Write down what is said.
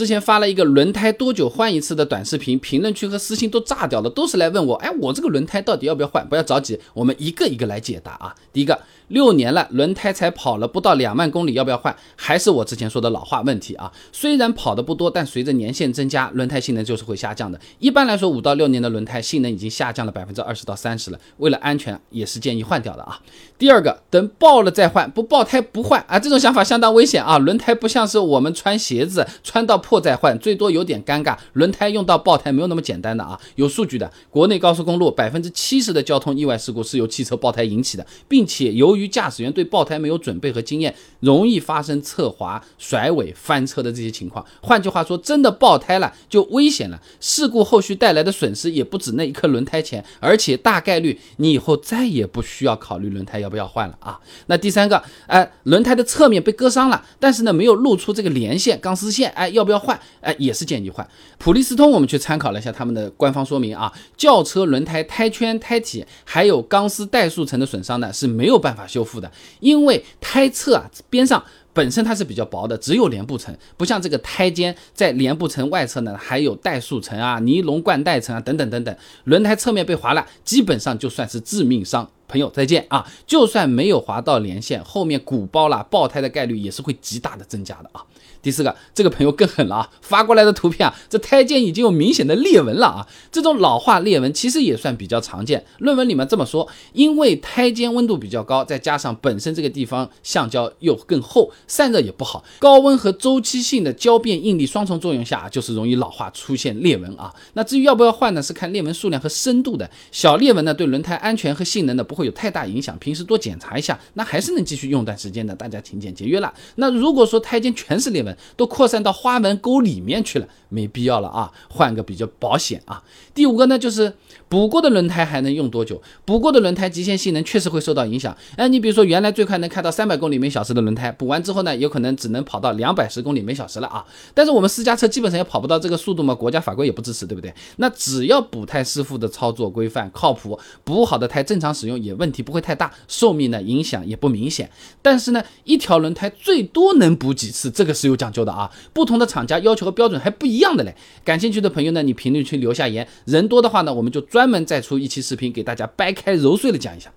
之前发了一个轮胎多久换一次的短视频，评论区和私信都炸掉了，都是来问我，哎，我这个轮胎到底要不要换？不要着急，我们一个一个来解答啊。第一个，六年了，轮胎才跑了不到两万公里，要不要换？还是我之前说的老话问题啊？虽然跑的不多，但随着年限增加，轮胎性能就是会下降的。一般来说，五到六年的轮胎性能已经下降了百分之二十到三十了，为了安全，也是建议换掉的啊。第二个，等爆了再换，不爆胎不换啊，这种想法相当危险啊。轮胎不像是我们穿鞋子，穿到破再换，最多有点尴尬。轮胎用到爆胎没有那么简单的啊，有数据的，国内高速公路百分之七十的交通意外事故是由汽车爆胎引起的，并且由于驾驶员对爆胎没有准备和经验，容易发生侧滑、甩尾、翻车的这些情况。换句话说，真的爆胎了就危险了，事故后续带来的损失也不止那一颗轮胎钱，而且大概率你以后再也不需要考虑轮胎要。不要换了啊！那第三个，哎，轮胎的侧面被割伤了，但是呢，没有露出这个连线钢丝线，哎，要不要换？哎，也是建议换。普利司通，我们去参考了一下他们的官方说明啊，轿车轮胎胎圈、胎体还有钢丝带速层的损伤呢是没有办法修复的，因为胎侧啊边上。本身它是比较薄的，只有帘布层，不像这个胎肩在帘布层外侧呢，还有带速层啊、尼龙灌带层啊等等等等。轮胎侧面被划了，基本上就算是致命伤。朋友再见啊！就算没有划到连线，后面鼓包了，爆胎的概率也是会极大的增加的啊。第四个，这个朋友更狠了啊！发过来的图片啊，这胎肩已经有明显的裂纹了啊！这种老化裂纹其实也算比较常见。论文里面这么说，因为胎肩温度比较高，再加上本身这个地方橡胶又更厚，散热也不好，高温和周期性的胶变应力双重作用下，就是容易老化出现裂纹啊。那至于要不要换呢？是看裂纹数量和深度的。小裂纹呢，对轮胎安全和性能呢不会有太大影响，平时多检查一下，那还是能继续用段时间的。大家勤俭节约了。那如果说胎肩全是裂纹，都扩散到花纹沟里面去了，没必要了啊，换个比较保险啊。第五个呢，就是补过的轮胎还能用多久？补过的轮胎极限性能确实会受到影响。哎，你比如说原来最快能开到三百公里每小时的轮胎，补完之后呢，有可能只能跑到两百十公里每小时了啊。但是我们私家车基本上也跑不到这个速度嘛，国家法规也不支持，对不对？那只要补胎师傅的操作规范靠谱，补好的胎正常使用也问题不会太大，寿命呢影响也不明显。但是呢，一条轮胎最多能补几次？这个是有讲究的啊，不同的厂家要求和标准还不一样的嘞。感兴趣的朋友呢，你评论区留下言，人多的话呢，我们就专门再出一期视频给大家掰开揉碎了讲一下。